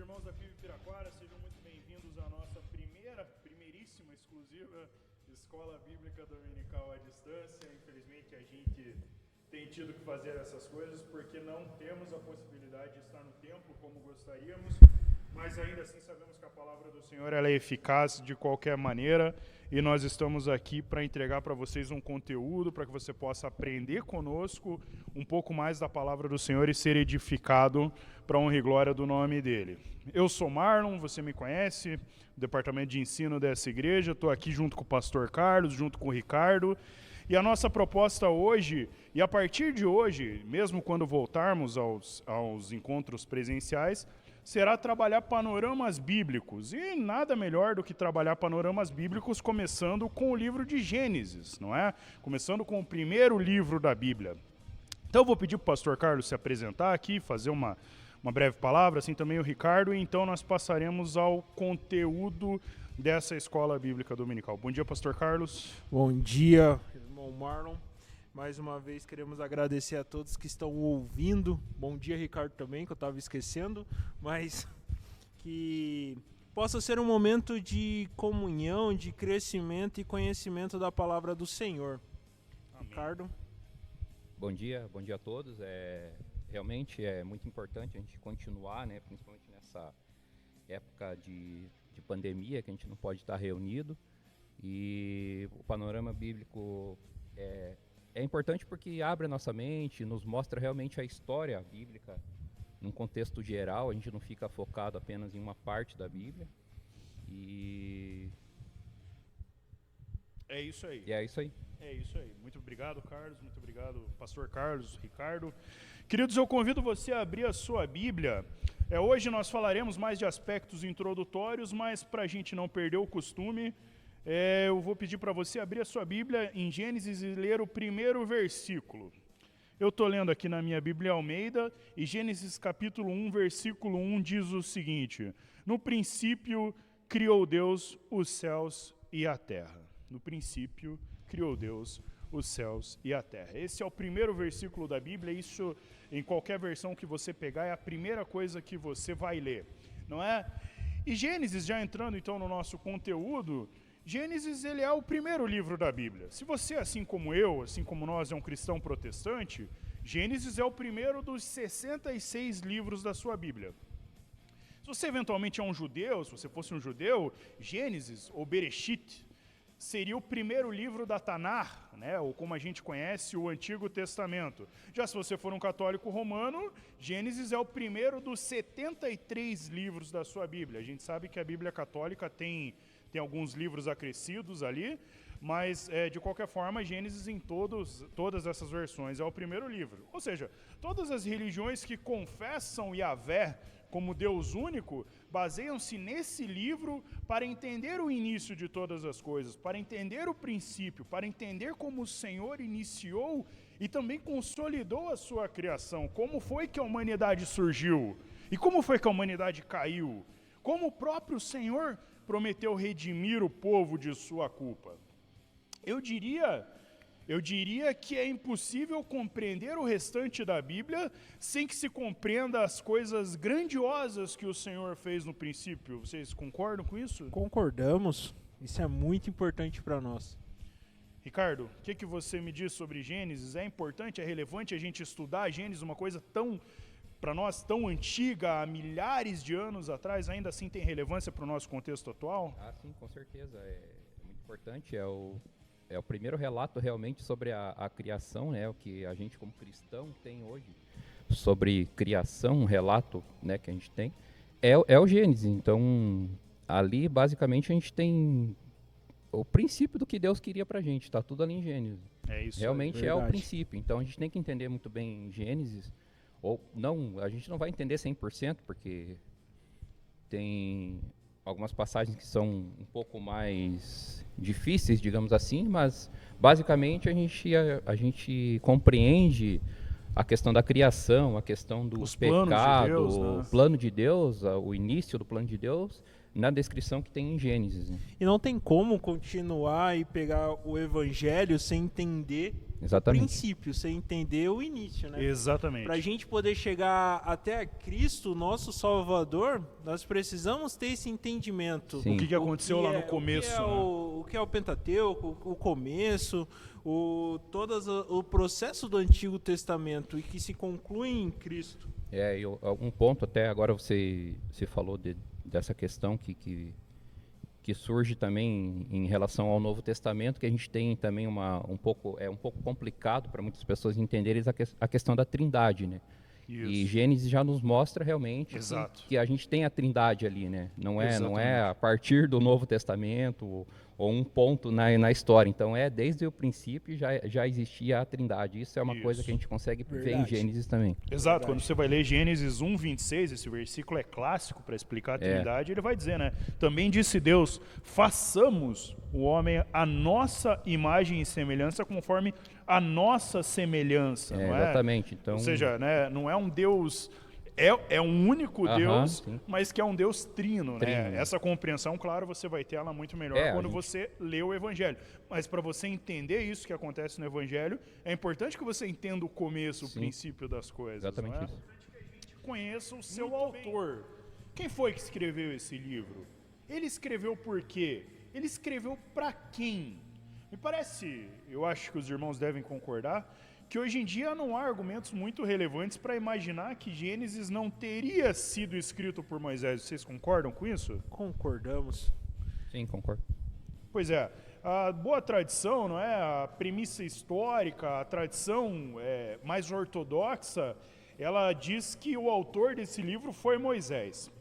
irmãos da PIB Piraquara, sejam muito bem-vindos à nossa primeira, primeiríssima, exclusiva Escola Bíblica Dominical à Distância. Infelizmente, a gente tem tido que fazer essas coisas porque não temos a possibilidade de estar no tempo como gostaríamos, mas ainda assim sabemos que a palavra do Senhor ela é eficaz de qualquer maneira e nós estamos aqui para entregar para vocês um conteúdo para que você possa aprender conosco um pouco mais da palavra do Senhor e ser edificado para honra e glória do nome dele. Eu sou Marlon, você me conhece, departamento de ensino dessa igreja, estou aqui junto com o pastor Carlos, junto com o Ricardo. E a nossa proposta hoje, e a partir de hoje, mesmo quando voltarmos aos, aos encontros presenciais, será trabalhar panoramas bíblicos. E nada melhor do que trabalhar panoramas bíblicos começando com o livro de Gênesis, não é? Começando com o primeiro livro da Bíblia. Então eu vou pedir para o pastor Carlos se apresentar aqui, fazer uma, uma breve palavra, assim também o Ricardo, e então nós passaremos ao conteúdo dessa escola bíblica dominical. Bom dia, pastor Carlos. Bom dia, irmão Marlon. Mais uma vez queremos agradecer a todos que estão ouvindo. Bom dia, Ricardo, também, que eu estava esquecendo, mas que possa ser um momento de comunhão, de crescimento e conhecimento da palavra do Senhor. Amém. Ricardo. Bom dia, bom dia a todos. É, realmente é muito importante a gente continuar, né, principalmente nessa época de, de pandemia que a gente não pode estar reunido. E o panorama bíblico é, é importante porque abre a nossa mente, nos mostra realmente a história bíblica num contexto geral, a gente não fica focado apenas em uma parte da Bíblia. E, É isso aí. e é isso aí. É isso aí. Muito obrigado, Carlos. Muito obrigado, Pastor Carlos, Ricardo. Queridos, eu convido você a abrir a sua Bíblia. É, hoje nós falaremos mais de aspectos introdutórios, mas para a gente não perder o costume, é, eu vou pedir para você abrir a sua Bíblia em Gênesis e ler o primeiro versículo. Eu estou lendo aqui na minha Bíblia Almeida, e Gênesis capítulo 1, versículo 1 diz o seguinte: No princípio criou Deus os céus e a terra. No princípio criou Deus os céus e a terra. Esse é o primeiro versículo da Bíblia, isso em qualquer versão que você pegar é a primeira coisa que você vai ler, não é? E Gênesis, já entrando então no nosso conteúdo, Gênesis ele é o primeiro livro da Bíblia. Se você, assim como eu, assim como nós, é um cristão protestante, Gênesis é o primeiro dos 66 livros da sua Bíblia. Se você eventualmente é um judeu, se você fosse um judeu, Gênesis ou Bereshit seria o primeiro livro da Tanar, né, ou como a gente conhece, o Antigo Testamento. Já se você for um católico romano, Gênesis é o primeiro dos 73 livros da sua Bíblia. A gente sabe que a Bíblia católica tem, tem alguns livros acrescidos ali, mas é, de qualquer forma, Gênesis em todos, todas essas versões é o primeiro livro. Ou seja, todas as religiões que confessam Yahvé como Deus único baseiam-se nesse livro para entender o início de todas as coisas, para entender o princípio, para entender como o Senhor iniciou e também consolidou a sua criação, como foi que a humanidade surgiu? E como foi que a humanidade caiu, como o próprio Senhor prometeu redimir o povo de sua culpa. Eu diria eu diria que é impossível compreender o restante da Bíblia sem que se compreenda as coisas grandiosas que o Senhor fez no princípio. Vocês concordam com isso? Concordamos. Isso é muito importante para nós. Ricardo, o que, que você me diz sobre Gênesis? É importante, é relevante a gente estudar Gênesis, uma coisa tão, para nós, tão antiga, há milhares de anos atrás, ainda assim tem relevância para o nosso contexto atual? Ah, sim, com certeza. É, é muito importante. É o, é o primeiro relato realmente sobre a, a criação, né? O que a gente como cristão tem hoje sobre criação, um relato, né, que a gente tem, é, o- é o Gênesis. Então, ali basicamente a gente tem o princípio do que Deus queria pra gente. Está tudo ali em Gênesis. É isso. Realmente é o verdade. princípio. Então a gente tem que entender muito bem Gênesis. Ou não, a gente não vai entender 100%, porque tem algumas passagens que são um pouco mais difíceis, digamos assim, mas basicamente a gente, a, a gente compreende a questão da criação, a questão do Os planos de pecado, Deus, né? o plano de Deus, o início do plano de Deus, na descrição que tem em Gênesis. né? E não tem como continuar e pegar o evangelho sem entender o Exatamente. princípio, sem entender o início, né? Exatamente. Para a gente poder chegar até Cristo, nosso Salvador, nós precisamos ter esse entendimento. Sim. O que, que aconteceu que lá é- no começo, O que é, né? o, o, que é o Pentateuco, o, o começo, o, todas o processo do Antigo Testamento e que se conclui em Cristo. É, eu, um ponto até agora você, você falou de- dessa questão que, que, que surge também em relação ao Novo Testamento, que a gente tem também uma, um pouco, é um pouco complicado para muitas pessoas entenderem a, ques- a questão da trindade, né? E Isso. Gênesis já nos mostra realmente que-. Que, a gente tem a trindade ali, né? Não é, não é Exatamente. a partir do Novo Testamento ou, um ponto na, na história. Então é desde o princípio já, já existia a trindade. Isso é uma coisa Isso. que a gente consegue ver em Verdade. Gênesis também. Exato, quando você vai ler Gênesis 1, 26, esse versículo é clássico para explicar a É. Trindade, ele vai dizer, né? Também disse Deus: façamos o homem a nossa imagem e semelhança, conforme a nossa semelhança. É, não é? exatamente. Então, Ou seja, né, não é um Deus. É, é um único Aham, Deus, sim. mas que é um Deus trino, Trino. né? Essa compreensão, claro, você vai ter ela muito melhor É, quando gente- você lê o Evangelho. Mas para você entender isso que acontece no Evangelho, é importante que você entenda o começo, o Sim. princípio das coisas. exatamente não é? isso. conheça o seu autor. Quem foi que escreveu esse livro? Ele escreveu por quê? Ele escreveu para quem? Me parece, eu acho que os irmãos devem concordar, que hoje em dia não há argumentos muito relevantes para imaginar que Gênesis não teria sido escrito por Moisés. Vocês concordam com isso? Concordamos. Sim, concordo. Pois é, a boa tradição, não é? A premissa histórica, a tradição é, mais ortodoxa, ela diz que o autor desse livro foi Moisés.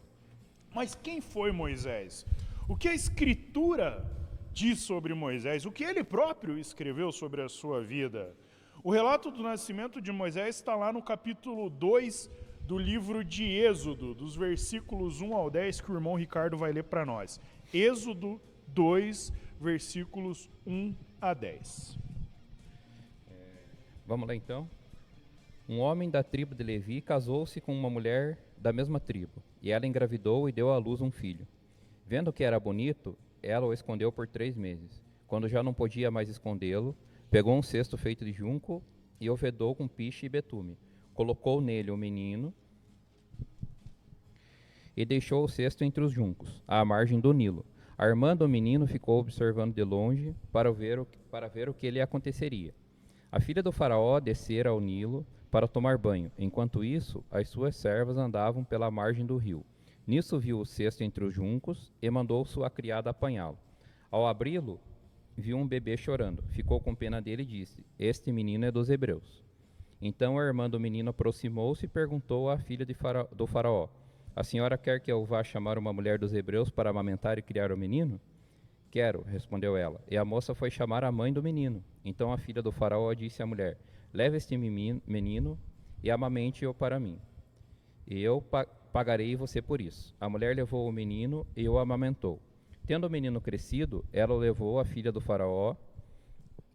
Mas quem foi Moisés? O que a Escritura diz sobre Moisés? O que ele próprio escreveu sobre a sua vida? O relato do nascimento de Moisés está lá no capítulo 2 do livro de Êxodo, dos versículos 1 ao 10, que o irmão Ricardo vai ler para nós. Êxodo 2, versículos 1 a 10. Vamos lá então. Um homem da tribo de Levi casou-se com uma mulher da mesma tribo, e ela engravidou e deu à luz um filho. Vendo que era bonito, ela o escondeu por três meses. Quando já não podia mais escondê-lo, pegou um cesto feito de junco e o vedou com piche e betume. Colocou nele o menino e deixou o cesto entre os juncos, à margem do Nilo. Armando o menino ficou observando de longe para ver o, para ver o que lhe aconteceria. A filha do faraó descera ao Nilo para tomar banho. Enquanto isso, as suas servas andavam pela margem do rio. Nisso viu o cesto entre os juncos e mandou sua criada apanhá-lo. Ao abri-lo, viu um bebê chorando. Ficou com pena dele e disse: Este menino é dos hebreus. Então a irmã do menino aproximou-se e perguntou à filha do faraó: A senhora quer que eu vá chamar uma mulher dos hebreus para amamentar e criar o menino? Quero, respondeu ela. E a moça foi chamar a mãe do menino. Então a filha do faraó disse à mulher: Leve este menino e amamente-o para mim. E eu pa pagarei você por isso. A mulher levou o menino e o amamentou. Tendo o menino crescido, ela levou à filha do faraó,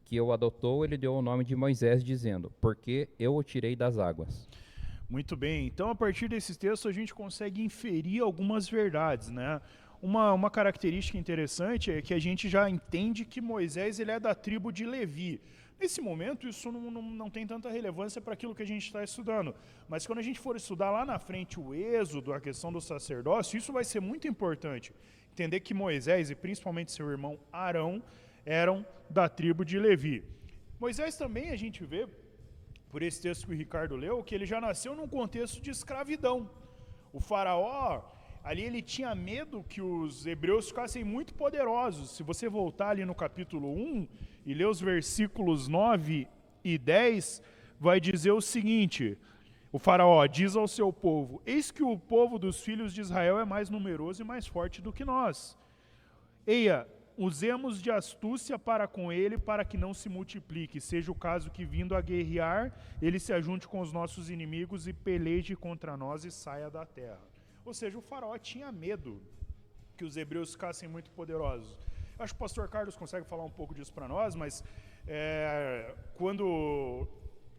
que o adotou, ele deu o nome de Moisés, dizendo: Porque eu o tirei das águas. Muito bem, então a partir desses textos a gente consegue inferir algumas verdades, né? Uma, uma característica interessante é que a gente já entende que Moisés ele é da tribo de Levi. Nesse momento, isso não, não, não tem tanta relevância para aquilo que a gente está estudando. Mas quando a gente for estudar lá na frente o êxodo, a questão do sacerdócio, isso vai ser muito importante. Entender que Moisés e principalmente seu irmão Arão eram da tribo de Levi. Moisés também a gente vê por esse texto que o Ricardo leu, que ele já nasceu num contexto de escravidão. O faraó, ali ele tinha medo que os hebreus ficassem muito poderosos. Se você voltar ali no capítulo 1 e ler os versículos 9 e 10, vai dizer o seguinte: O faraó diz ao seu povo: Eis que o povo dos filhos de Israel é mais numeroso e mais forte do que nós. Eia, usemos de astúcia para com ele, para que não se multiplique. Seja o caso que, vindo a guerrear, ele se ajunte com os nossos inimigos e peleje contra nós e saia da terra. Ou seja, o faraó tinha medo que os hebreus ficassem muito poderosos. Acho que o pastor Carlos consegue falar um pouco disso para nós, mas é, quando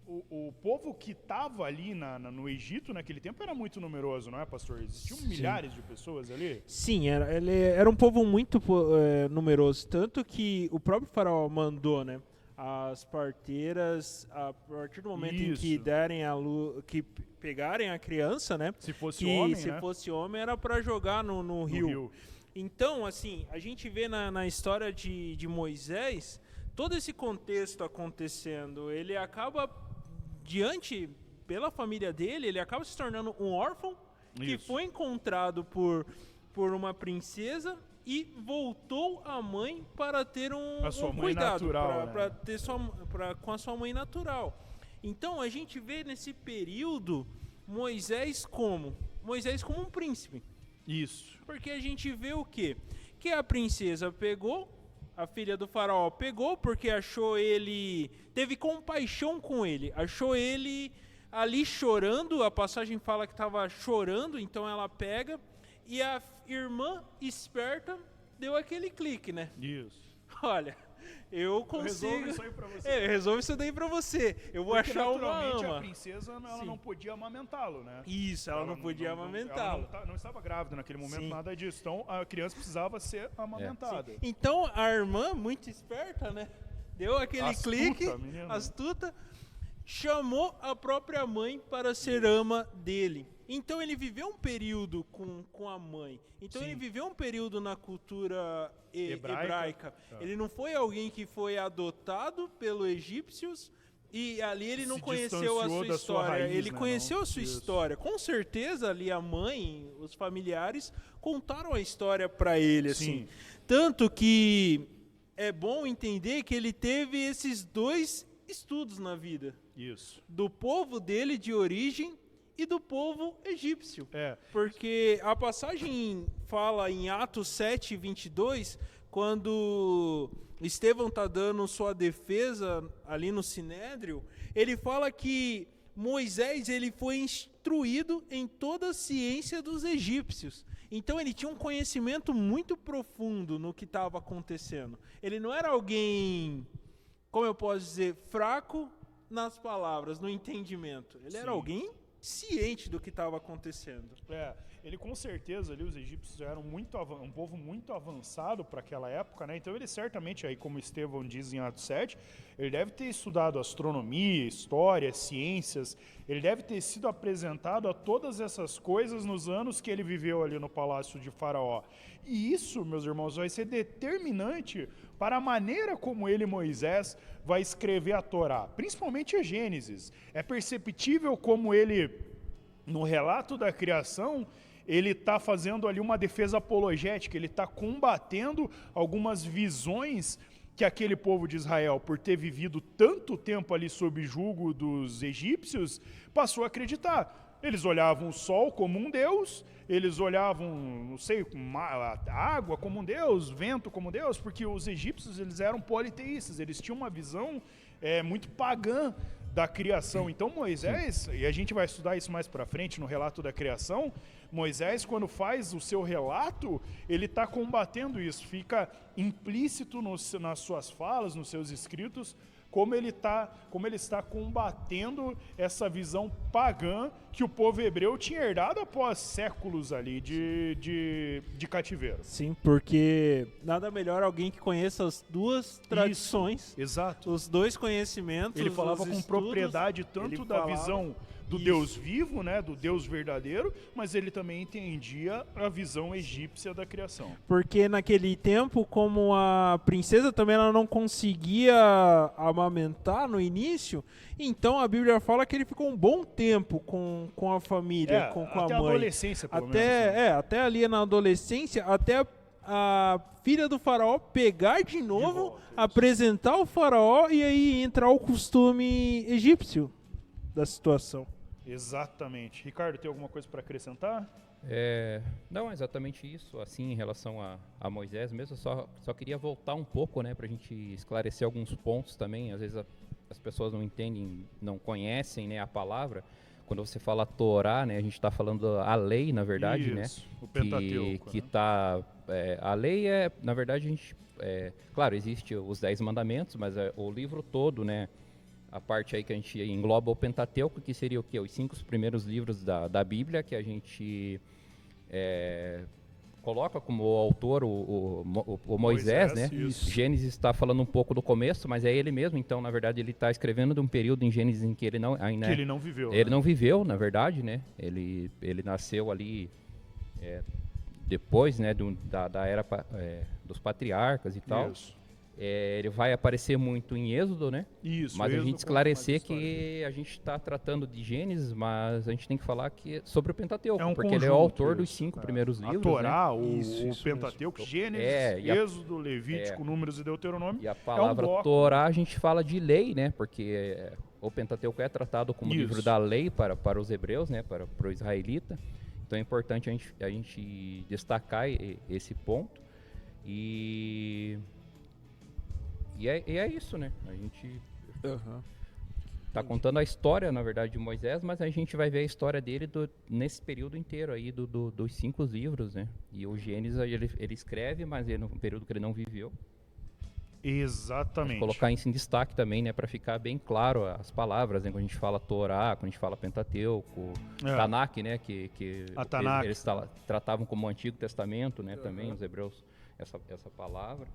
o, o povo que estava ali na, na- no Egito naquele tempo era muito numeroso, não é, pastor? Existiam milhares de pessoas ali. Sim, era, ele era um povo muito eh, numeroso, tanto que o próprio faraó mandou, né, as parteiras a partir do momento em que Isso. derem a luz, que pegarem a criança, né, Se fosse que homem, se né? fosse homem era para jogar no, no no rio. Então, assim, a gente vê na, na história de, de Moisés todo esse contexto acontecendo. Ele acaba diante pela família dele, ele acaba se tornando um órfão que Isso. foi encontrado por, por uma princesa e voltou à mãe para ter um, A sua um mãe cuidado, natural, pra- né? pra ter sua, pra, com a sua mãe natural. Então a gente vê nesse período Moisés como Moisés como um príncipe, Isso. porque a gente vê o quê? Que a princesa pegou, a filha do faraó pegou porque achou ele, teve compaixão com ele, achou ele ali chorando, a passagem fala que estava chorando, então ela pega e a irmã esperta deu aquele clique, né? Isso. Olha, eu consigo. Resolve isso aí pra você. É, isso daí pra você. Eu vou Porque, achar uma naturalmente, a ama. princesa ela Sim. não podia amamentá-lo, né? Isso, ela, não podia Ela amamentá-lo. não, tá- não estava grávida naquele momento, Sim. nada disso. Então a criança precisava ser amamentada. Então a irmã, muito esperta, né? Deu aquele Astuta, clique, menina. astuta, chamou a própria mãe para ser ama dele. Então ele viveu um período com, com a mãe. Então Sim. ele viveu um período na cultura Hebraica. hebraica. Tá. Ele não foi alguém que foi adotado pelos egípcios e ali ele não Se conheceu a sua da sua história. raiz, ele né, conheceu não? a sua Isso. história. Com certeza ali a mãe, os familiares contaram a história para ele assim. Sim. Tanto que é bom entender que ele teve esses dois estudos na vida: Isso. do povo dele de origem e do povo egípcio. É. Porque a passagem fala em Atos 7, 22, quando Estevão está dando sua defesa ali no Sinédrio, ele fala que Moisés ele foi instruído em toda a ciência dos egípcios. Então ele tinha um conhecimento muito profundo no que estava acontecendo. Ele não era alguém, como eu posso dizer, fraco nas palavras, no entendimento. Ele era Sim. alguém ciente do que estava acontecendo. É, ele com certeza ali os egípcios eram muito um povo muito avançado para aquela época, né? Então ele certamente aí como Estevão diz em Atos 7, ele deve ter estudado astronomia, história, ciências, ele deve ter sido apresentado a todas essas coisas nos anos que ele viveu ali no palácio de Faraó. E isso, meus irmãos, vai ser determinante para a maneira como ele, Moisés, vai escrever a Torá, principalmente a Gênesis. É perceptível como ele no relato da criação, ele está fazendo ali uma defesa apologética, ele está combatendo algumas visões que aquele povo de Israel, por ter vivido tanto tempo ali sob julgo dos egípcios, passou a acreditar. Eles olhavam o sol como um deus, eles olhavam, não sei, a água como um deus, vento como um deus, porque os egípcios eles eram politeístas, eles tinham uma visão é, muito pagã da criação. Então Moisés, e a gente vai estudar isso mais para frente no relato da criação, Moisés quando faz o seu relato, ele está combatendo isso, fica implícito nos- nas suas falas, nos seus escritos, como ele, tá, como ele está combatendo essa visão pagã que o povo hebreu tinha herdado após séculos ali de, de, de cativeiro. Sim, porque nada melhor alguém que conheça as duas tradições, Exato. os dois conhecimentos. Ele falava com estudos. propriedade tanto da falava- visão do Isso. Deus vivo, né, do Deus verdadeiro, mas ele também entendia a visão egípcia da criação. Porque naquele tempo, como a princesa também ela não conseguia amamentar no início, então a Bíblia fala que ele ficou um bom tempo com, com a família, É, com, com até a mãe. adolescência, pelo até, menos. né? é, até ali na adolescência, até a, a filha do faraó pegar de novo, volta, isso. apresentar o faraó e aí entrar o costume egípcio da situação. Exatamente. Ricardo, tem alguma coisa para acrescentar? É, não, exatamente isso. Assim, em relação a, a Moisés mesmo, só, só queria voltar um pouco, né, para a gente esclarecer alguns pontos também. Às vezes a- as pessoas não entendem, não conhecem, né, a palavra. Quando você fala Torá, né, a gente está falando a lei, na verdade, né? Isso, o que, Pentateuco. que né? tá é, a lei é na verdade a gente é, claro existe os dez mandamentos mas é, o livro todo né a parte aí que a gente engloba o Pentateuco, que seria o quê? Os cinco primeiros livros da, da Bíblia, que a gente é, coloca como autor o, o, o, Moisés, Moisés, né? isso. Gênesis está falando um pouco do começo, mas é ele mesmo, então, na verdade, ele está escrevendo de um período em Gênesis em que ele não ainda Que ele não viveu. ele né? não viveu, na verdade, né? Ele, ele nasceu ali é, depois, né, do- da, da era é, dos patriarcas e tal. Isso. É, ele vai aparecer muito em Êxodo, né? Isso. mas a gente esclarecer que a gente está tratando de Gênesis, mas a gente tem que falar que sobre o Pentateuco, É um porque ele é o conjunto, autor dos isso, cinco é. primeiros A livros, Torá, né? o, Isso, o isso Pentateuco, mesmo. Gênesis, É, a- Êxodo, Levítico, é. Números e Deuteronômio. E a palavra bloco. Torá a gente fala de lei, né? Porque é, o Pentateuco é tratado como Isso. livro da lei para, para os hebreus, né? Para, para o israelita. Então é importante a gente, a gente destacar esse ponto. E, e, é, e é isso, né? A gente está contando a história, na verdade, de Moisés, mas a gente vai ver a história dele do- nesse período inteiro aí do, do- dos cinco livros, né? E o Gênesis ele, ele escreve, mas ele, num período que ele não viveu. Exatamente. Colocar isso em destaque também, né, para ficar bem claro as palavras, né, quando a gente fala Torá, quando a gente fala Pentateuco, É. Tanakh, né, que, que A Tanakh. eles, eles tra- tratavam como Antigo Testamento, né, também os hebreus essa essa palavra.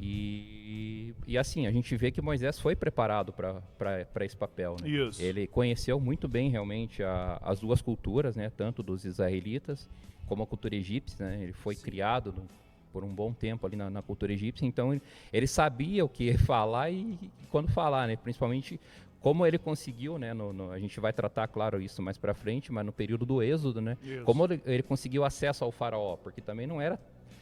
E, e assim, a gente vê que Moisés foi preparado para esse papel. Né? Isso. Ele conheceu muito bem realmente a- as duas culturas, né, tanto dos israelitas como a cultura egípcia. Né? Ele foi criado no- por um bom tempo ali na, na cultura egípcia, então ele, ele sabia o que falar e, e quando falar, né? principalmente como ele conseguiu, né? no- no- a gente vai tratar, claro, isso mais para frente, mas no período do êxodo, né? Isso. como ele, ele conseguiu acesso ao faraó, porque também não era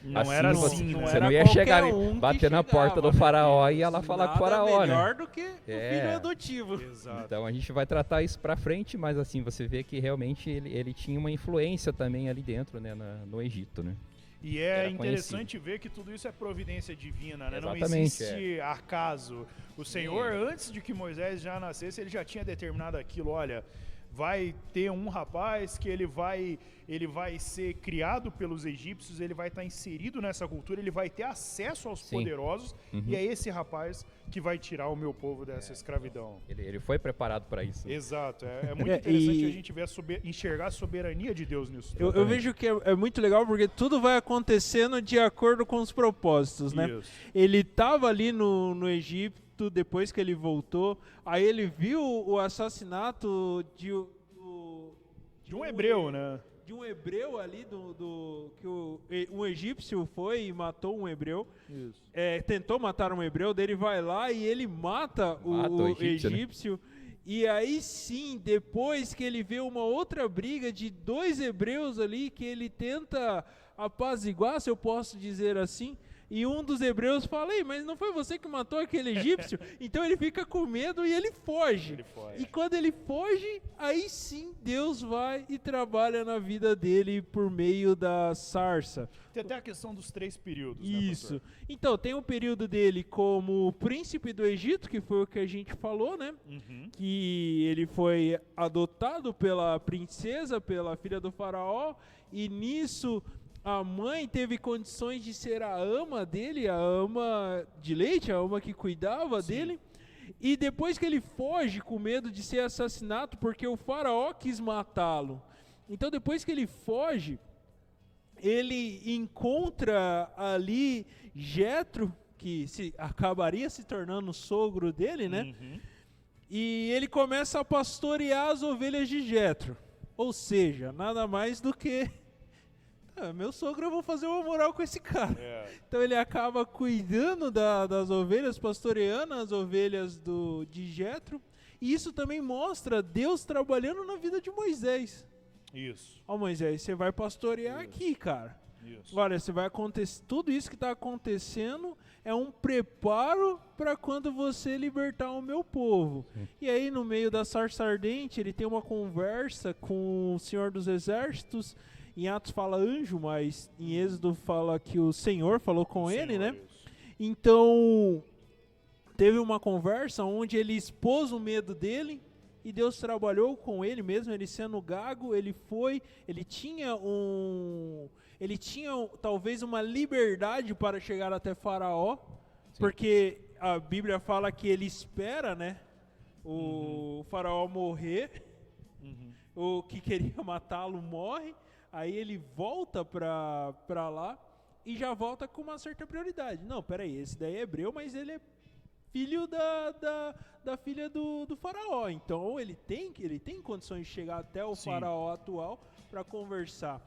Não assim, era você- assim, não né? você não ia chegar um bater na porta do né? faraó e ia lá falar com o faraó, né? melhor do que o É. filho adotivo. Exato. Então a gente vai tratar isso pra frente, mas assim, você vê que realmente ele, ele tinha uma influência também ali dentro, né, na- no Egito, né? E é Era interessante ver que tudo isso é providência divina, né? Não Exatamente, existe acaso. O Senhor, antes de que Moisés já nascesse, ele já tinha determinado aquilo, olha, vai ter um rapaz que ele vai ele vai ser criado pelos egípcios, ele vai estar inserido nessa cultura, ele vai ter acesso aos Sim. poderosos, Uhum. e é esse rapaz que vai tirar o meu povo dessa escravidão. Ele, ele foi preparado para isso. Exato, é, é muito É, interessante e- a gente ver a sober- enxergar a soberania de Deus nisso. Eu, tudo. eu vejo que é, é muito legal porque tudo vai acontecendo de acordo com os propósitos, né? Isso. Ele estava ali no, no Egito depois que ele voltou, aí ele viu o assassinato de, do- De um hebreu, né? de um hebreu ali do, do- que o, um egípcio foi e matou um hebreu. Isso. é, tentou matar um hebreu, dele vai lá e ele mata o, Mata o o egípcio, né? egípcio. E aí sim, depois que ele vê uma outra briga de dois hebreus ali que ele tenta apaziguar, se eu posso dizer assim. E um dos hebreus fala, Ei, mas não foi você que matou aquele egípcio? então ele fica com medo e ele foge. Ele foge. E quando ele foge, aí sim Deus vai e trabalha na vida dele por meio da sarça. Tem até a questão dos três períodos. né, Isso. pastor? Então, tem o período dele como príncipe do Egito, que foi o que a gente falou, né? Uhum. Que ele foi adotado pela princesa, pela filha do faraó, e nisso a mãe teve condições de ser a ama dele, a ama de leite, a ama que cuidava Sim. dele. E depois que ele foge com medo de ser assassinado, porque o faraó quis matá-lo. Então, depois que ele foge, ele encontra ali Jetro, que se acabaria se tornando sogro dele, né? Uhum. E ele começa a pastorear as ovelhas de Jetro. Ou seja, nada mais do que "Ah, meu sogro, eu vou fazer uma moral com esse cara. É. Então ele acaba cuidando da- das ovelhas, pastoreando as ovelhas do, de Jetro. E isso também mostra Deus trabalhando na vida de Moisés. Isso. Ó Moisés, você vai pastorear aqui, cara. Isso. Olha, você vai acontecer, tudo isso que está acontecendo é um preparo para quando você libertar o meu povo. E aí no meio da sarça ardente, ele tem uma conversa com o Senhor dos Exércitos. Em Atos fala anjo, mas em Êxodo fala que o Senhor falou com ele, né? isso. Então, teve uma conversa onde ele expôs o medo dele e Deus trabalhou com ele mesmo, ele sendo gago, ele foi, ele tinha um ele tinha talvez uma liberdade para chegar até Faraó, porque a Bíblia fala que ele espera, né? o faraó morrer, Uhum. o que queria matá-lo morre, aí ele volta pra, pra lá e já volta com uma certa prioridade. Não, peraí, esse daí é hebreu, mas ele é filho da, da, da filha do, do faraó. Então ele tem, ele tem condições de chegar até o Sim. faraó atual para conversar.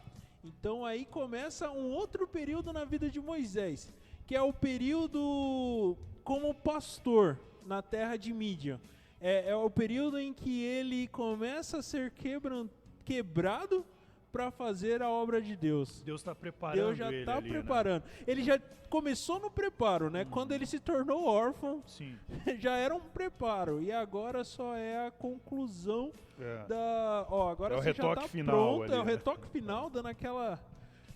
Então aí começa um outro período na vida de Moisés, que é o período como pastor na terra de Mídia. É, é o período em que ele começa a ser quebran, quebrado para fazer a obra de Deus. Deus está preparando Deus já está né? preparando. Ele já começou no preparo, né? Quando ele se tornou órfão, Sim. já era um preparo. E agora só é a conclusão É. da. Ó, agora É o já retoque tá final pronto. ali, é o né? retoque final, dando aquela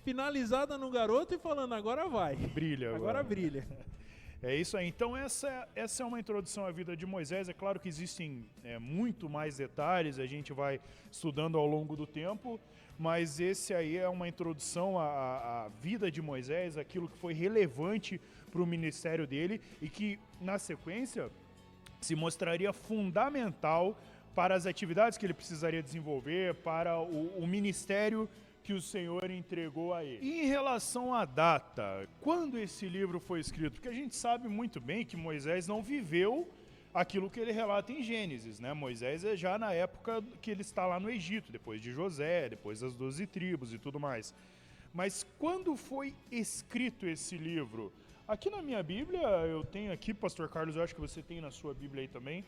finalizada no garoto e falando, agora vai. Brilha agora. Agora brilha. É isso aí. Então, essa, essa é uma introdução à vida de Moisés. É claro que existem é, muito mais detalhes, a gente vai estudando ao longo do tempo, mas esse aí é uma introdução à, à- vida de Moisés, aquilo que foi relevante para o ministério dele e que, na sequência, se mostraria fundamental para as atividades que ele precisaria desenvolver, para o, o ministério que o Senhor entregou a ele. E em relação à data, quando esse livro foi escrito? Porque a gente sabe muito bem que Moisés não viveu aquilo que ele relata em Gênesis, né? Moisés é já na época que ele está lá no Egito, depois de José, depois das doze tribos e tudo mais. Mas quando foi escrito esse livro? Aqui na minha Bíblia, eu tenho aqui, Pastor Carlos, eu acho que você tem na sua Bíblia aí também.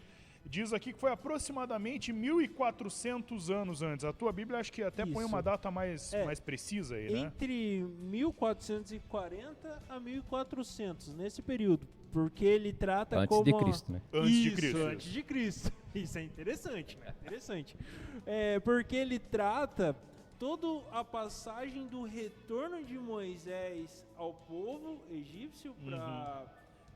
Diz aqui que foi aproximadamente 1400 anos antes. A tua Bíblia acho que até põe Isso. uma data mais, É. mais precisa aí, né? Entre 1440 a 1400, nesse período. Porque ele trata Antes como. de Cristo, né? Antes de Isso, Cristo. Antes de Cristo. Isso é interessante, né? Interessante. É, porque ele trata toda a passagem do retorno de Moisés ao povo egípcio para Uhum.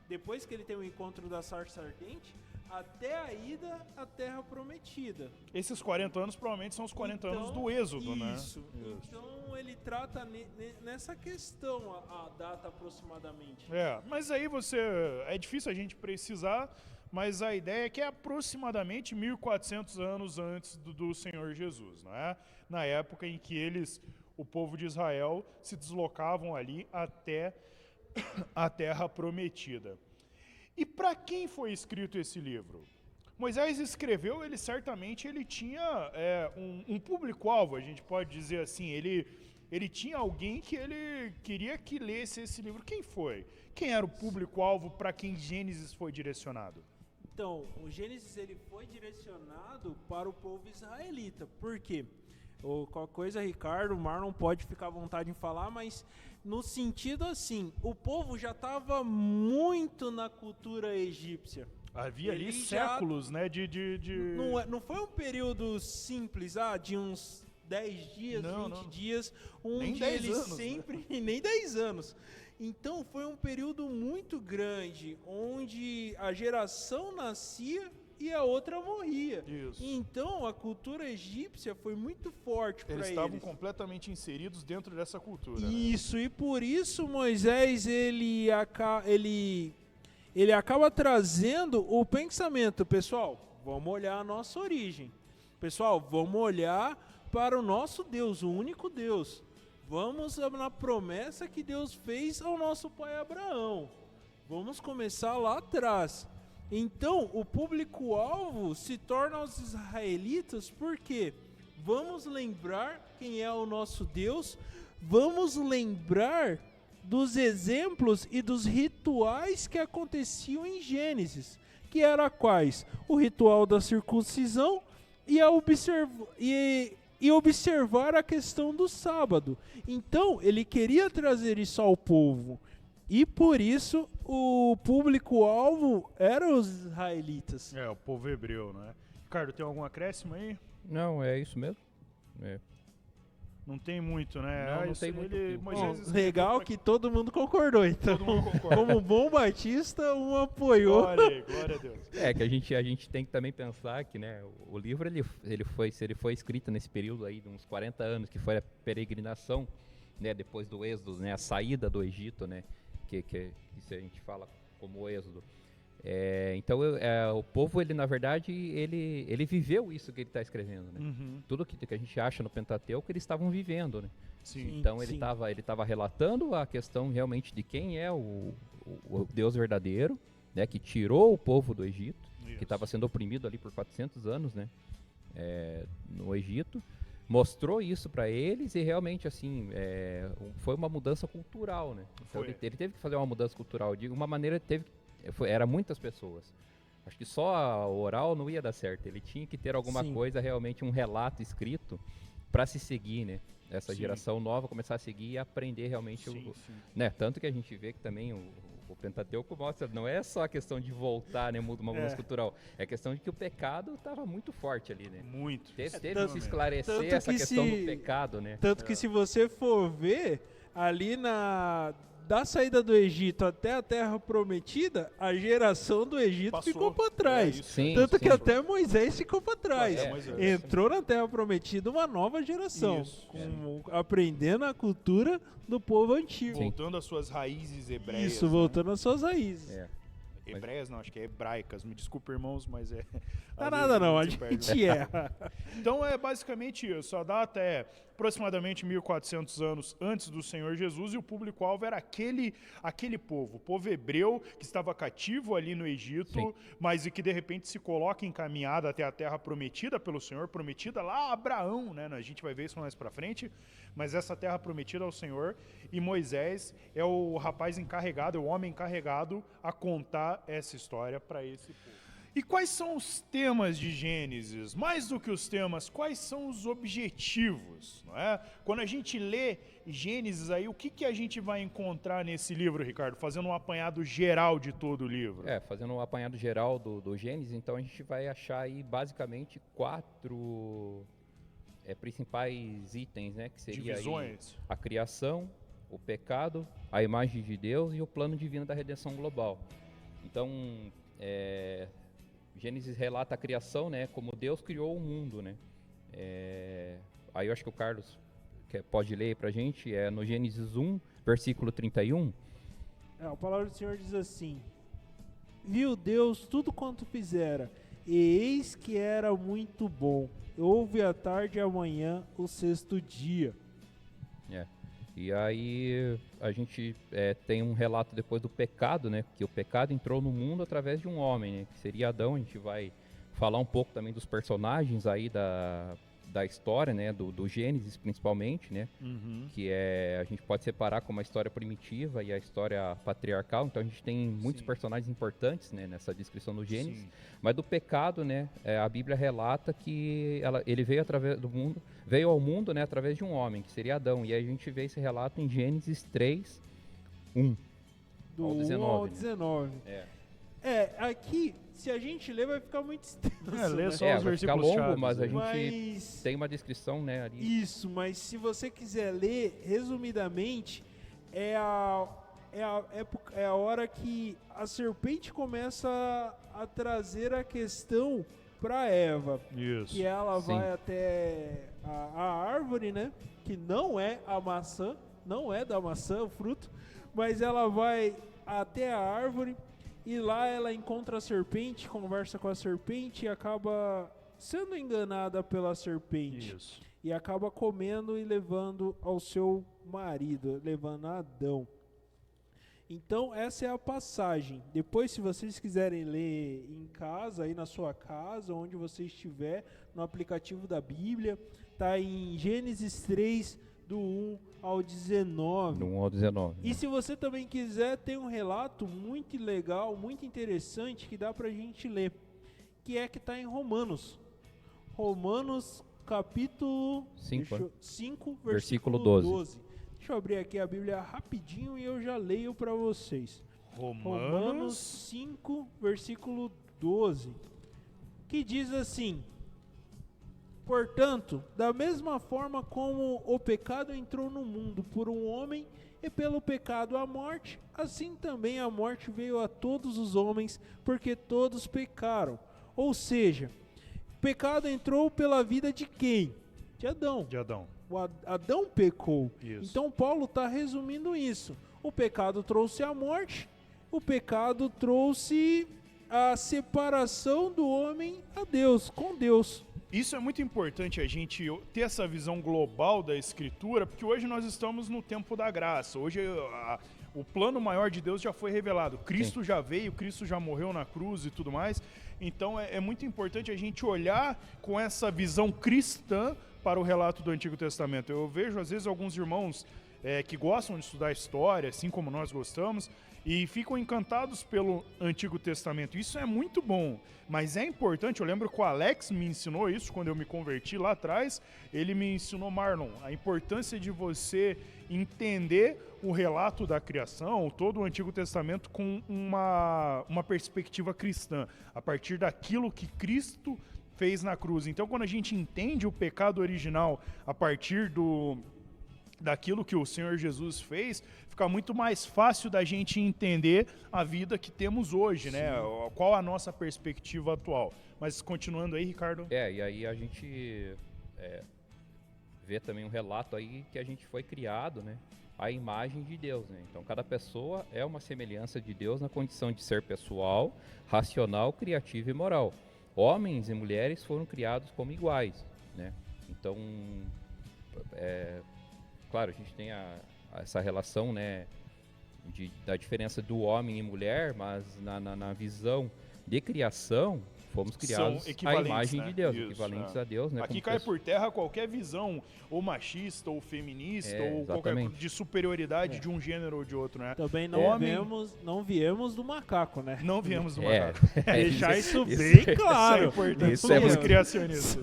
depois que ele tem o encontro da sarça ardente até a ida à terra prometida. Esses 40 anos provavelmente são os 40 anos Então, do Êxodo, né? Isso. Então ele trata ne- ne- nessa questão a, a data aproximadamente. É, mas aí você. É difícil a gente precisar, mas a ideia é que é aproximadamente 1400 anos antes do, do Senhor Jesus, não é? Na época em que eles, o povo de Israel, se deslocavam ali até a terra prometida. E para quem foi escrito esse livro? Moisés escreveu, ele certamente ele tinha é, um, um público-alvo, a gente pode dizer assim, ele, ele tinha alguém que ele queria que lesse esse livro. Quem foi? Quem era o público-alvo para quem Gênesis foi direcionado? Então, o Gênesis ele foi direcionado para o povo israelita. Por quê? Ou qualquer coisa, Ricardo, o Marlon pode ficar à vontade em falar, mas no sentido assim, o povo já estava muito na cultura egípcia. Havia ali Ele já- séculos, né, de... de, de- Não, é- não foi um período simples, ah, de uns 10 dias, Não, 20 não. dias, onde Nem 10 eles anos, né? sempre. nem 10 anos. Então foi um período muito grande, onde a geração nascia e a outra morria. Isso. Então a cultura egípcia foi muito forte para Eles eles. estavam completamente inseridos dentro dessa cultura. né? Isso, e por isso Moisés ele, aca ele, ele acaba trazendo o pensamento, pessoal, vamos olhar a nossa origem. Pessoal, vamos olhar para o nosso Deus, o único Deus. Vamos na promessa que Deus fez ao nosso pai Abraão. Vamos começar lá atrás. Então, o público-alvo se torna os israelitas porque vamos lembrar quem é o nosso Deus, vamos lembrar dos exemplos e dos rituais que aconteciam em Gênesis, que era quais? O ritual da circuncisão e, a observ e, e observar a questão do sábado. Então, ele queria trazer isso ao povo. E por isso o público-alvo eram os israelitas. É, o povo hebreu, né? Ricardo, tem algum acréscimo aí? Não, é isso mesmo. É. Não tem muito, né? Não, Ah, não isso tem muito ele- Bom, legal pra- que todo mundo concordou, então. Todo mundo concorda. Como bom batista, um apoiou. Glória, aí, glória a Deus. É que a gente, a gente tem que também pensar que, né, o, o livro ele, ele foi, se ele foi escrito nesse período aí de uns 40 anos, que foi a peregrinação, né, depois do êxodo, né, a saída do Egito, né, que, que isso a gente fala como êxodo. É, então eu- é, o povo ele na verdade ele ele viveu isso que ele está escrevendo, né? Uhum. Tudo que, que a gente acha no Pentateuco eles estavam vivendo, né? Sim. Então ele estava ele tava relatando a questão realmente de quem é o, o- o Deus verdadeiro, né? Que tirou o povo do Egito, que estava sendo oprimido ali por 400 anos, né? é, no Egito, mostrou isso para eles e realmente assim é, foi uma mudança cultural, né? Então ele, ele teve que fazer uma mudança cultural de uma maneira teve foi, era muitas pessoas. Acho que só a oral não ia dar certo. Ele tinha que ter alguma Sim. coisa realmente um relato escrito para se seguir, né? Essa Sim. geração nova começar a seguir e aprender realmente o, Sim, sim. né? Tanto que a gente vê que também o, o Pentateuco mostra, não é só a questão de voltar, né, uma mudança É. cultural, é a questão de que o pecado estava muito forte ali, né? Muito. Teve, teve tanto- que esclarecer tanto essa que questão se- do pecado, né? Tanto que se você for ver, ali na da saída do Egito até a Terra Prometida, a geração do Egito Passou. ficou para É trás. isso. Sim, Tanto que sim. até Moisés ficou para trás. É, Moisés. Entrou na Terra Prometida uma nova geração, Isso. com- aprendendo a cultura do povo antigo. Voltando às suas raízes hebreias. Isso, né? voltando às suas raízes. É. Hebreias não, acho que é hebraicas. Me desculpa, irmãos, mas é. Tá às nada não, a né? gente erra. Então é basicamente isso. A data é aproximadamente 1400 anos antes do Senhor Jesus e o público-alvo era aquele, aquele povo, o povo hebreu que estava cativo ali no Egito, Sim. mas e que de repente se coloca em caminhada até a terra prometida pelo Senhor, prometida lá a Abraão, né? A gente vai ver isso mais pra frente, mas essa terra prometida ao Senhor e Moisés é o rapaz encarregado, é o homem encarregado a contar essa história para esse povo. E quais são os temas de Gênesis? Mais do que os temas, quais são os objetivos? Não é? Quando a gente lê Gênesis aí, o que, que a gente vai encontrar nesse livro, Ricardo? Fazendo um apanhado geral de todo o livro. É, fazendo um apanhado geral do, do Gênesis, então a gente vai achar aí basicamente quatro é, principais itens, né? Que seria aí Divisões. a criação, o pecado, a imagem de Deus e o plano divino da redenção global. Então, é, Gênesis relata a criação, né? Como Deus criou o mundo, né? É, aí eu acho que o Carlos quer- pode ler pra gente, é no Gênesis 1, versículo 31. É, a palavra do Senhor diz assim: Viu Deus tudo quanto fizera, e eis que era muito bom. Houve a tarde e amanhã o sexto dia. É. E aí a gente é, tem um relato depois do pecado, né? Que o pecado entrou no mundo através de um homem, né? Que seria Adão. A gente vai falar um pouco também dos personagens aí da, da história, né? Do, do Gênesis principalmente, né? Uhum. Que é a gente pode separar como a história primitiva e a história patriarcal. Então a gente tem muitos Sim. personagens importantes, né? Nessa descrição do Gênesis. Sim. Mas do pecado, né, é, a Bíblia relata que ela- ele veio através do mundo, veio ao mundo, né, através de um homem, que seria Adão. E aí a gente vê esse relato em Gênesis 3, 1. Do Ao 1 19, ao né? 19. É, É, aqui, se a gente ler, vai ficar muito extenso. É, lê né? só É, os vai ficar longo, chaves mas a aí. gente- Mas. tem uma descrição, né, ali. Isso, mas se você quiser ler resumidamente, é a, é a, época, é a hora que a serpente começa a, a trazer a questão para Eva. Isso. Que ela Sim. vai até a, a árvore, né? Que não é a maçã, não é da maçã o fruto, mas ela vai até a árvore e lá ela encontra a serpente, conversa com a serpente e acaba sendo enganada pela serpente Isso. e acaba comendo e levando ao seu marido, levando a Adão. Então essa é a passagem. Depois, se vocês quiserem ler em casa, aí na sua casa, onde você estiver, no aplicativo da Bíblia, tá em Gênesis 3 do 1 ao 19. Do 1 ao 19. E se você também quiser, tem um relato muito legal, muito interessante que dá pra gente ler, que é que está em Romanos. Romanos capítulo Cinco, deixa né? eu- 5, Versículo versículo 12. 12. Deixa eu abrir aqui a Bíblia rapidinho e eu já leio para vocês. Romanos Romanos. 5, versículo 12, que diz assim: Portanto, da mesma forma como o pecado entrou no mundo por um homem, e pelo pecado a morte, assim também a morte veio a todos os homens, porque todos pecaram. Ou seja, o pecado entrou pela vida de quem? De Adão. De Adão. O Ad- Adão pecou. Isso. Então Paulo está resumindo isso. O pecado trouxe a morte, o pecado trouxe a separação do homem a Deus, com Deus. Isso é muito importante a gente ter essa visão global da Escritura, porque hoje nós estamos no tempo da graça. Hoje a, o plano maior de Deus já foi revelado. Cristo Sim. já veio, Cristo já morreu na cruz e tudo mais. Então é, é muito importante a gente olhar com essa visão cristã para o relato do Antigo Testamento. Eu vejo às vezes alguns irmãos é, que gostam de estudar história, assim como nós gostamos, e ficam encantados pelo Antigo Testamento. Isso é muito bom, mas é importante. Eu lembro que o Alex me ensinou isso quando eu me converti lá atrás. Ele me ensinou, Marlon, a importância de você entender o relato da criação, todo o Antigo Testamento, com uma, uma perspectiva cristã, a partir daquilo que Cristo fez na cruz. Então, quando a gente entende o pecado original a partir do daquilo que o Senhor Jesus fez, fica muito mais fácil da gente entender a vida que temos hoje, né? Sim. né? Qual a nossa perspectiva atual. Mas continuando aí, Ricardo. É, e aí a gente é, vê também um relato aí que a gente foi criado, né? A imagem de Deus, né? Então cada pessoa é uma semelhança de Deus na condição de ser pessoal, racional, criativo e moral. Homens e mulheres foram criados como iguais, né? Então, é, claro, a gente tem a, a essa relação, né, de, da diferença do homem e mulher, mas na, na, na visão de criação, fomos criados à imagem né? de Deus, Isso, equivalentes é. a Deus. Né, Aqui cai por terra qualquer visão ou machista ou feminista é, ou qualquer de superioridade é. de um gênero ou de outro, né? Também não Homem... viemos, não viemos do macaco, né? Não viemos do é. macaco. Deixar isso, isso, bem claro. Isso é importante. Isso somos criacionistas.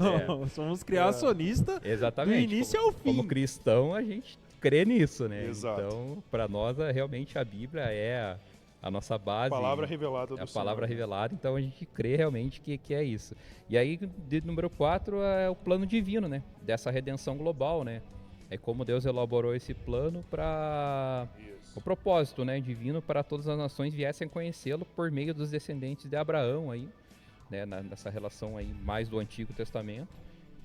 Somos criacionistas Exatamente. do início ao fim. Como cristão, a gente crê nisso, né? Exato. Então, para nós, realmente a Bíblia é a, a nossa base. A palavra revelada do é A palavra Senhor. revelada, então a gente crê realmente que, que é isso. E aí, de número 4 é o plano divino, né? Dessa redenção global, né? É como Deus elaborou esse plano para o propósito, né, divino para todas as nações viessem conhecê-lo por meio dos descendentes de Abraão aí, né, nessa relação aí mais do Antigo Testamento.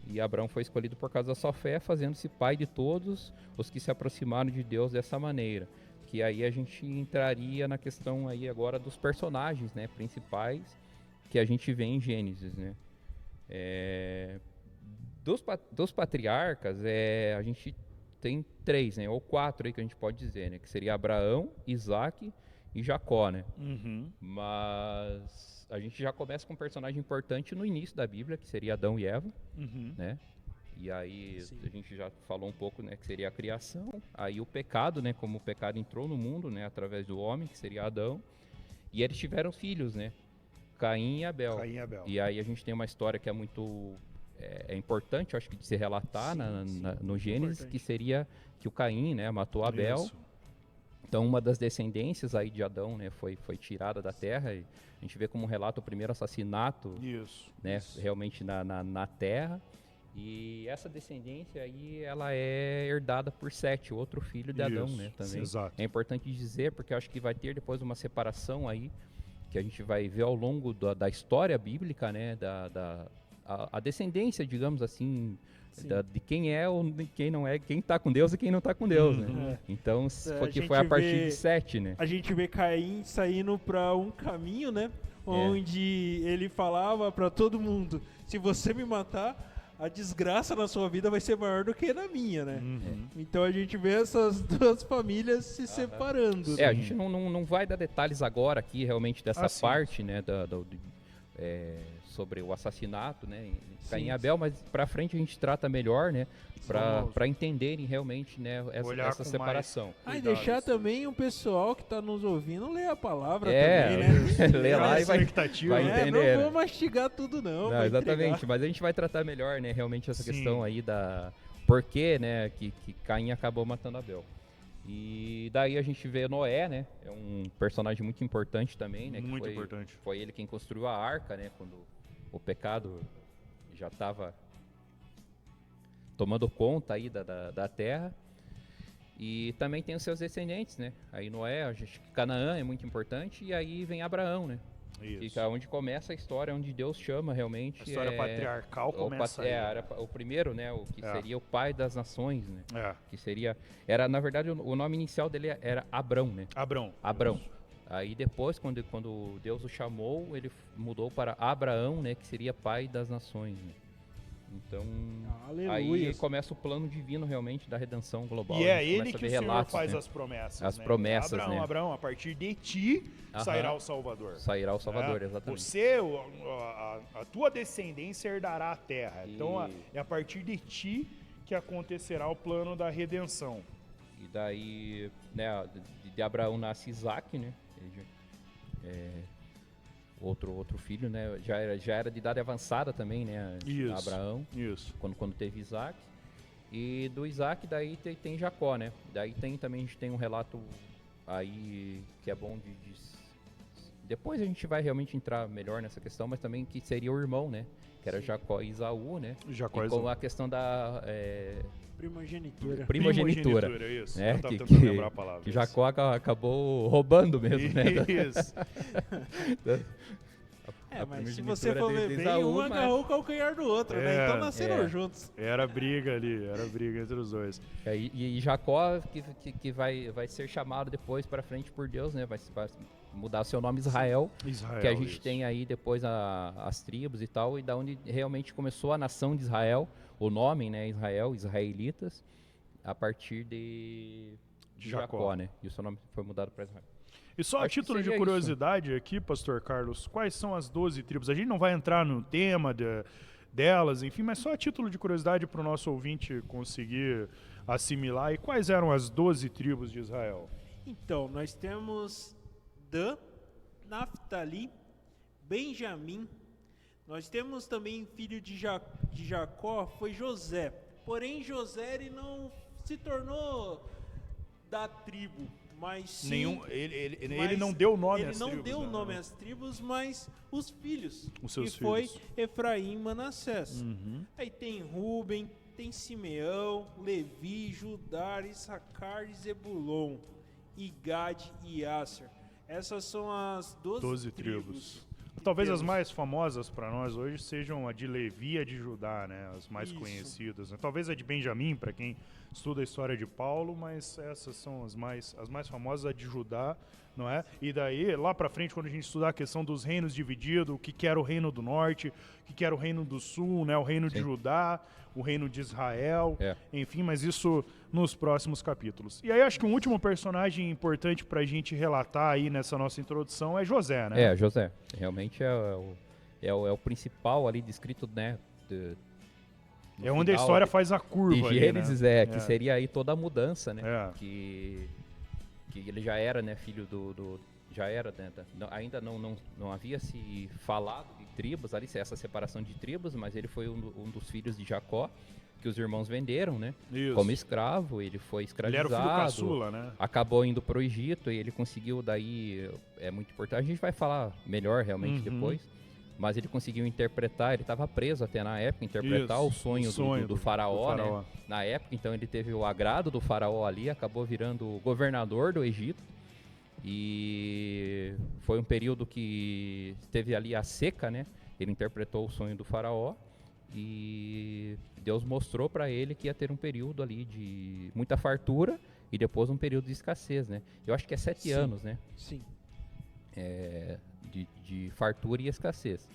E Abraão foi escolhido por causa da sua fé, fazendo-se pai de todos os que se aproximaram de Deus dessa maneira. Que aí a gente entraria na questão aí agora dos personagens, né, principais que a gente vê em Gênesis, né. É, dos, dos patriarcas, é, a gente tem três, né, ou quatro aí que a gente pode dizer, né, que seria Abraão, Isaac e Jacó, né. Uhum. Mas a gente já começa com um personagem importante no início da Bíblia, que seria Adão e Eva, uhum. né? E aí Sim. a gente já falou um pouco, né, que seria a criação, aí o pecado, né, como o pecado entrou no mundo, né, através do homem, que seria Adão, e eles tiveram filhos, né, Caim e Abel. Caim e Abel. E aí a gente tem uma história que é muito é, é importante, acho que de se relatar sim, na, na, no Gênesis, importante. que seria que o Caim, né, matou Abel. Isso. Então uma das descendências aí de Adão, né, foi foi tirada da terra e a gente vê como relato o primeiro assassinato, isso, né, isso. realmente na, na, na, Terra. E essa descendência aí, ela é herdada por Sete, outro filho de Adão, né, também. Exato. É importante dizer, porque eu acho que vai ter depois uma separação aí, que a gente vai ver ao longo da, da história bíblica, né, da, da a, a descendência, digamos assim, da, de quem é ou de quem não é, quem está com Deus e quem não está com Deus, né? Uhum. É. Então, foi, que foi a partir vê, de sete, né? A gente vê Caim saindo para um caminho, né? É. Onde ele falava para todo mundo: se você me matar, a desgraça na sua vida vai ser maior do que na minha, né? Uhum. Então a gente vê essas duas famílias se uhum. separando. É, né? a gente não, não, não vai dar detalhes agora aqui realmente dessa ah, parte, né? Da, da, é, sobre o assassinato, né? Caim e Abel, mas para frente a gente trata melhor, né? Para entenderem realmente, né? Essa, essa separação. Ah, e deixar também o pessoal que está nos ouvindo ler a palavra é, também, né? ler lá e vai, vai é, entender. Não vou mastigar tudo não. não exatamente, entregar. mas a gente vai tratar melhor, né? Realmente essa Sim. questão aí da porquê, né? Que, que Caim acabou matando Abel. E daí a gente vê Noé, né? É um personagem muito importante também, né? Muito foi, importante. Foi ele quem construiu a arca, né? Quando o pecado já estava tomando conta aí da, da, da, terra. E também tem os seus descendentes, né? Aí Noé, a gente, Canaã é muito importante, e aí vem Abraão, né? Isso. Fica onde começa a história, onde Deus chama realmente. A história é, patriarcal começa o, É, era o primeiro, né? O que é. seria o pai das nações, né? É. Que seria. Era, na verdade, o, o nome inicial dele era Abrão, né? Abrão. Abrão. Aí depois, quando, quando Deus o chamou, ele mudou para Abraão, né, que seria pai das nações. né? Então, aí Aleluia. começa o plano divino realmente da redenção global. E é gente ele que o ver Senhor relatos, faz né? as promessas. As né? promessas, Abraão, né? Abraão, a partir de ti Aham. sairá o Salvador. Sairá o Salvador, É, exatamente. Você, a, a- a tua descendência herdará a terra. Então a- E- é a partir de ti que acontecerá o plano da redenção. E daí, né, de, de Abraão nasce Isaac, né? Já- é, outro, outro filho, né? Já era, já era de idade avançada também, né? Isso. Abraão, Isso. quando, quando teve Isaac. E do Isaac daí tem, tem Jacó, né? Daí tem também, a gente tem um relato aí que é bom de, de Depois a gente vai realmente entrar melhor nessa questão, mas também que seria o irmão, né? Que era Jacó e Isaú, né? Jacó e com a questão da é, Primogenitura. primogenitura. isso. né, Eu tava que- tentando que- lembrar a palavra. Que isso. Jacó aca- acabou roubando mesmo, né? Isso. É, mas se primogenitura você for ver bem, um mas- agarrou o calcanhar do outro, né? É, Então nasceram é. juntos. Era briga ali, era briga entre os dois. É, e, e Jacó, que, que, que vai, vai ser chamado depois para frente por Deus, né? Vai, se- vai mudar seu nome Israel, Israel. que a gente isso. tem aí depois a- as tribos e tal, e da onde realmente começou a nação de Israel, o nome, né? Israel, israelitas, a partir de, de Jacó. Jacó. né? E o seu nome foi mudado para Israel. E só a Acho que título de curiosidade aqui, Pastor Carlos, quais são as 12 tribos? A gente não vai entrar no tema de- delas, enfim, mas só a título de curiosidade para o nosso ouvinte conseguir assimilar. E quais eram as 12 tribos de Israel? Então, nós temos Dan, Naphtali, Benjamim. Nós temos também filho de, Ja- de Jacó, foi José. Porém, José ele não se tornou da tribo, mas sim, Nenhum, ele, ele, ele mas não deu nome ele às não tribos. deu né? nome às tribos, mas os filhos. Os seus que foi filhos. Efraim e Manassés. Uhum. Aí tem Ruben, tem Simeão, Levi, Judá, Issacar e Zebulon, e Gad e Asser. Essas são as 12, 12 tribos. tribos. Talvez as mais famosas para nós hoje sejam a de Levi e a de Judá, né? As mais Isso. conhecidas. né? Talvez a de Benjamim, para quem estuda a história de Paulo, mas essas são as mais, as mais famosas, a de Judá, não é? E daí, lá para frente, quando a gente estudar a questão dos reinos divididos, o que, que era o reino do norte, o que, que era o reino do sul, né? O reino de Sim. Judá, o reino de Israel, É. enfim, mas isso nos próximos capítulos. E aí acho que um último personagem importante para a gente relatar aí nessa nossa introdução é José, né? É, José. Realmente é, o, é, o, é o principal ali descrito, né? de- É onde a final história de- faz a curva de ali, Gênesis, né? é, que seria aí toda a mudança, né? É. Que, que ele já era, né, filho do... do- já era, né, da- ainda não, não, não havia se falado de tribos ali, essa separação de tribos, mas ele foi um, um dos filhos de Jacó, que os irmãos venderam, né? Isso. Como escravo, ele foi Ele escravizado. era o filho caçula, né? acabou indo para o Egito e ele conseguiu daí é muito importante a gente vai falar melhor realmente Uhum. depois mas ele conseguiu interpretar ele estava preso até na época interpretar Isso, o sonho, do- sonho do, do faraó, do faraó. né na época então ele teve o agrado do faraó ali acabou virando o governador do Egito e foi um período que teve ali a seca né ele interpretou o sonho do faraó e Deus mostrou para ele que ia ter um período ali de muita fartura e depois um período de escassez, né? Eu acho que é sete Sim. anos, né? Sim. É, de, de fartura e escassez.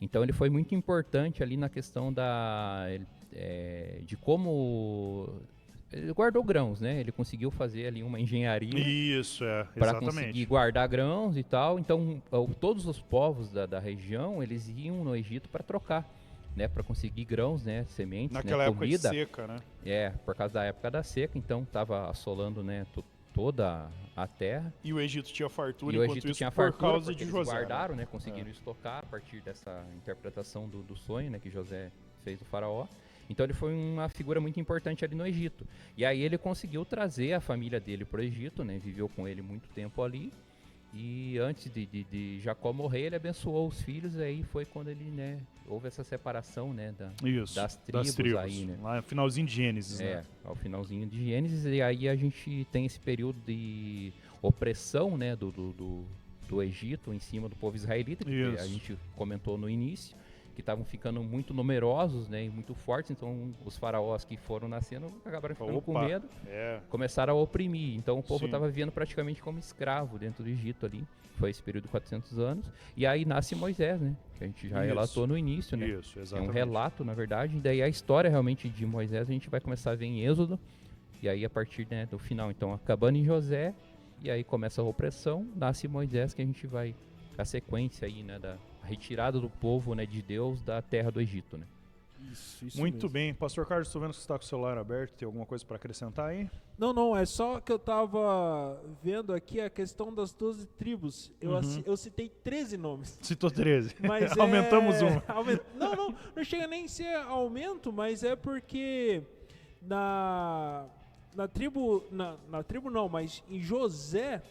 Então ele foi muito importante ali na questão da é, de como ele guardou grãos, né? Ele conseguiu fazer ali uma engenharia Isso, é, para conseguir guardar grãos e tal. Então, todos os povos da, da região, eles iam no Egito para trocar, né, para conseguir grãos, né, sementes, Naquela né, época comida. de seca, né? É, por causa da época da seca, então estava assolando, né, toda a terra. E o Egito tinha fartura, E o Egito isso tinha por fartura, causa porque de eles José. né? guardaram, né, conseguiram estocar a partir dessa interpretação do, do sonho, né, que José fez do faraó. Então ele foi uma figura muito importante ali no Egito. E aí ele conseguiu trazer a família dele para o Egito, né, viveu com ele muito tempo ali. E antes de, de, de Jacó morrer, ele abençoou os filhos, e aí foi quando ele, né, houve essa separação, né, da, Isso, das tribos aí, né? Lá no finalzinho de Gênesis, é, né? ao finalzinho de Gênesis, e aí a gente tem esse período de opressão, né, do, do, do, do Egito em cima do povo israelita, que Isso. a gente comentou no início, que estavam ficando muito numerosos, né, e muito fortes, então os faraós que foram nascendo acabaram ficando Opa, com medo, É. começaram a oprimir. Então o povo estava vivendo praticamente como escravo dentro do Egito ali. Foi esse período de 400 anos. E aí nasce Moisés, né? Que a gente já Isso. relatou no início, né? Isso, É um exatamente. relato, na verdade. E daí a história realmente de Moisés a gente vai começar a ver em Êxodo. E aí a partir né, do final, então, acabando em José. E aí começa a opressão, nasce Moisés, que a gente vai. A sequência aí, né? Da retirada do povo, né? De Deus da terra do Egito, né? Isso, isso Muito mesmo. bem. Pastor Carlos, estou vendo que você está com o celular aberto. Tem alguma coisa para acrescentar aí? Não, não, é só que eu tava vendo aqui a questão das 12 tribos. Eu, Uhum. assi- eu citei 13 nomes. Citou 13. Mas Aumentamos é... um. aumen- Não, não, não chega nem a ser aumento, mas é porque na na tribo na, na tribo não, mas em José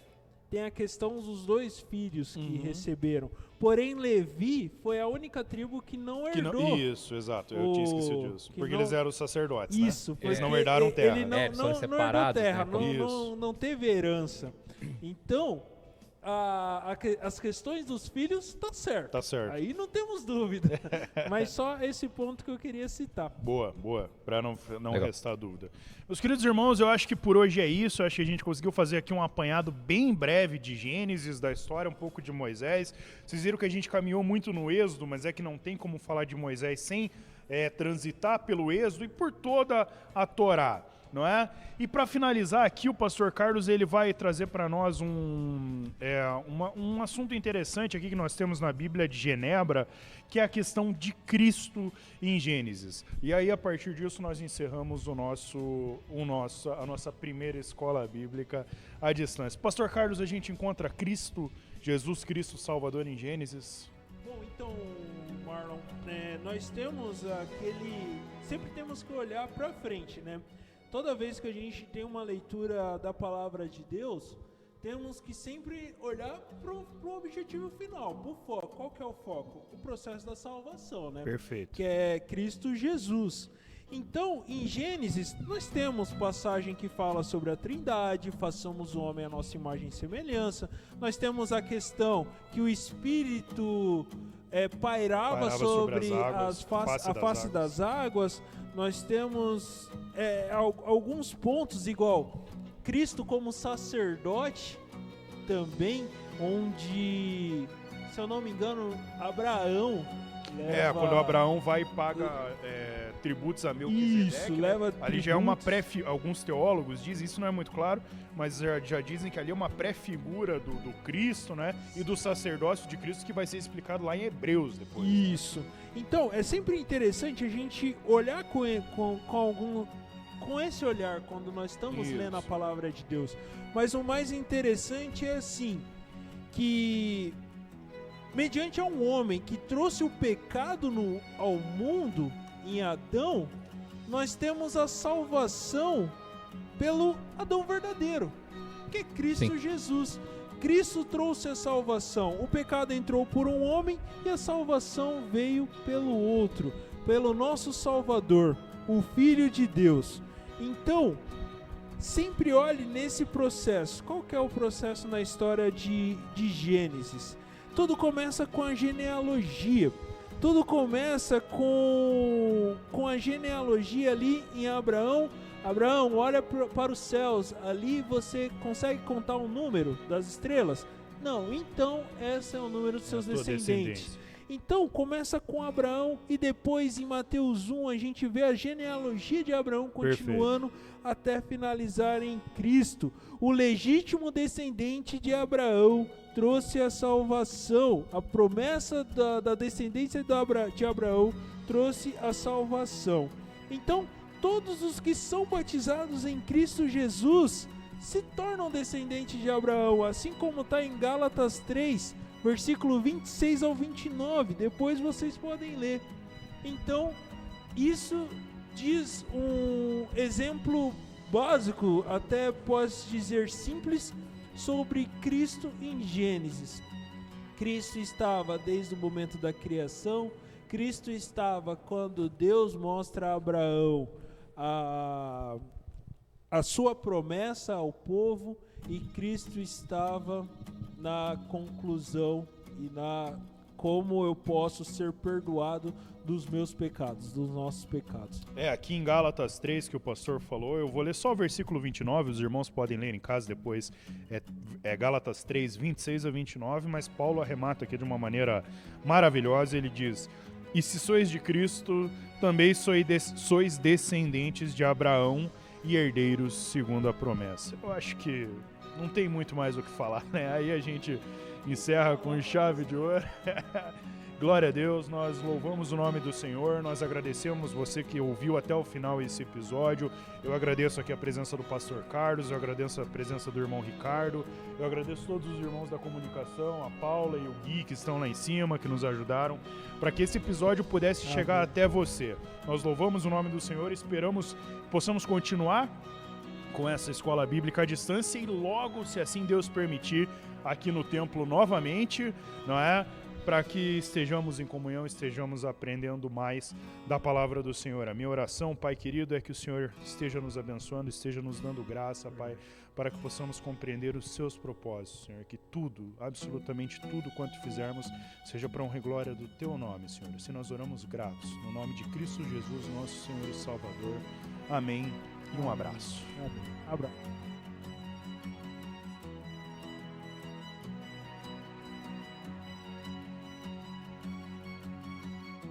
tem a questão dos dois filhos que Uhum. receberam. Porém Levi foi a única tribo que não Que não- herdou. Isso, exato. Eu tinha esquecido O- disso. que Porque não- eles eram os sacerdotes, Isso, né? Eles não herdaram terra. Ele não, É, eles não, foram não herdou separados, terra, né, não, não, não teve herança. Então, a- a as questões dos filhos tá certo. Tá certo. Aí não temos dúvida. Mas só esse ponto que eu queria citar. Boa, boa, para não, não Legal. restar dúvida. Meus queridos irmãos, eu acho que por hoje é isso. Eu acho que a gente conseguiu fazer aqui um apanhado bem breve de Gênesis, da história, um pouco de Moisés. Vocês viram que a gente caminhou muito no Êxodo, mas é que não tem como falar de Moisés sem é, transitar pelo Êxodo e por toda a Torá. Não é? E para finalizar aqui, o pastor Carlos ele vai trazer para nós um, é, uma- um assunto interessante aqui que nós temos na Bíblia de Genebra, que é a questão de Cristo em Gênesis. E aí, a partir disso, nós encerramos o nosso, o nosso, a nossa primeira escola bíblica à distância. Pastor Carlos, a gente encontra Cristo, Jesus Cristo Salvador em Gênesis. Bom, então, Marlon, né, nós temos aquele. Sempre temos que olhar para frente, né? Toda vez que a gente tem uma leitura da palavra de Deus, temos que sempre olhar para o objetivo final, para o foco. Qual que é o foco? O processo da salvação, né? Perfeito. que é Cristo Jesus. Então, em Gênesis, nós temos passagem que fala sobre a Trindade, façamos o homem à nossa imagem e semelhança. Nós temos a questão que o Espírito é, pairava, Pairava sobre sobre, as águas, as fa- face a das face águas. das águas. Nós temos é, al- alguns pontos, igual Cristo como sacerdote também, onde, se eu não me engano, Abraão É, leva- quando Abraão vai e paga é, tributos a Melquisedeque, Isso, né? leva Ali já é uma tributos. pré alguns teólogos dizem, isso não é muito claro, mas já, já dizem que ali é uma pré-figura do, do Cristo, né? E do sacerdócio de Cristo que vai ser explicado lá em Hebreus depois. Isso. Então, é sempre interessante a gente olhar com, com, com algum. Com esse olhar quando nós estamos Isso. lendo a palavra de Deus. Mas o mais interessante é assim: que mediante a um homem que trouxe o pecado no, ao mundo em Adão, nós temos a salvação pelo Adão verdadeiro, que é Cristo Sim. Jesus. Cristo trouxe a salvação. O pecado entrou por um homem e a salvação veio pelo outro, pelo nosso Salvador, o Filho de Deus. Então, sempre olhe nesse processo. Qual que é o processo na história de, de Gênesis? Tudo começa com a genealogia. Tudo começa com, com a genealogia ali em Abraão. Abraão, olha para os céus. Ali você consegue contar o número das estrelas? Não, então esse é o número dos seus A tua descendentes. Então começa com Abraão e depois em Mateus 1 a gente vê a genealogia de Abraão continuando até finalizar em Cristo. O legítimo descendente de Abraão trouxe a salvação. A promessa da, da descendência de Abraão trouxe a salvação. Então, todos os que são batizados em Cristo Jesus se tornam descendentes de Abraão, assim como está em Gálatas 3, versículo 26 ao 29. Depois vocês podem ler. Então, isso diz um exemplo básico, até posso dizer simples, sobre Cristo em Gênesis. Cristo estava desde o momento da criação, Cristo estava quando Deus mostra a Abraão a, a sua promessa ao povo e Cristo estava na conclusão e na como eu posso ser perdoado dos meus pecados, dos nossos pecados. É, aqui em Gálatas 3 que o pastor falou, eu vou ler só o versículo 29, os irmãos podem ler em casa depois, é, é Gálatas 3, 26 a 29, mas Paulo arremata aqui de uma maneira maravilhosa, ele diz, e se sois de Cristo, também sois descendentes de Abraão e herdeiros segundo a promessa. Eu acho que não tem muito mais o que falar, né? Aí a gente encerra com chave de ouro. Glória a Deus, nós louvamos o nome do Senhor, nós agradecemos você que ouviu até o final esse episódio. Eu agradeço aqui a presença do pastor Carlos, eu agradeço a presença do irmão Ricardo, eu agradeço todos os irmãos da comunicação, a Paula e o Gui que estão lá em cima, que nos ajudaram, para que esse episódio pudesse Amém. chegar até você. Nós louvamos o nome do Senhor, esperamos que possamos continuar com essa escola bíblica à distância e logo, se assim Deus permitir, aqui no templo novamente, não é? Para que estejamos em comunhão, estejamos aprendendo mais da palavra do Senhor. A minha oração, Pai querido, é que o Senhor esteja nos abençoando, esteja nos dando graça, Pai, para que possamos compreender os seus propósitos, Senhor. Que tudo, absolutamente tudo quanto fizermos, seja para honra e glória do Teu nome, Senhor. Se nós oramos gratos, no nome de Cristo Jesus, nosso Senhor e Salvador. Amém. E um abraço. Amém. Abraço.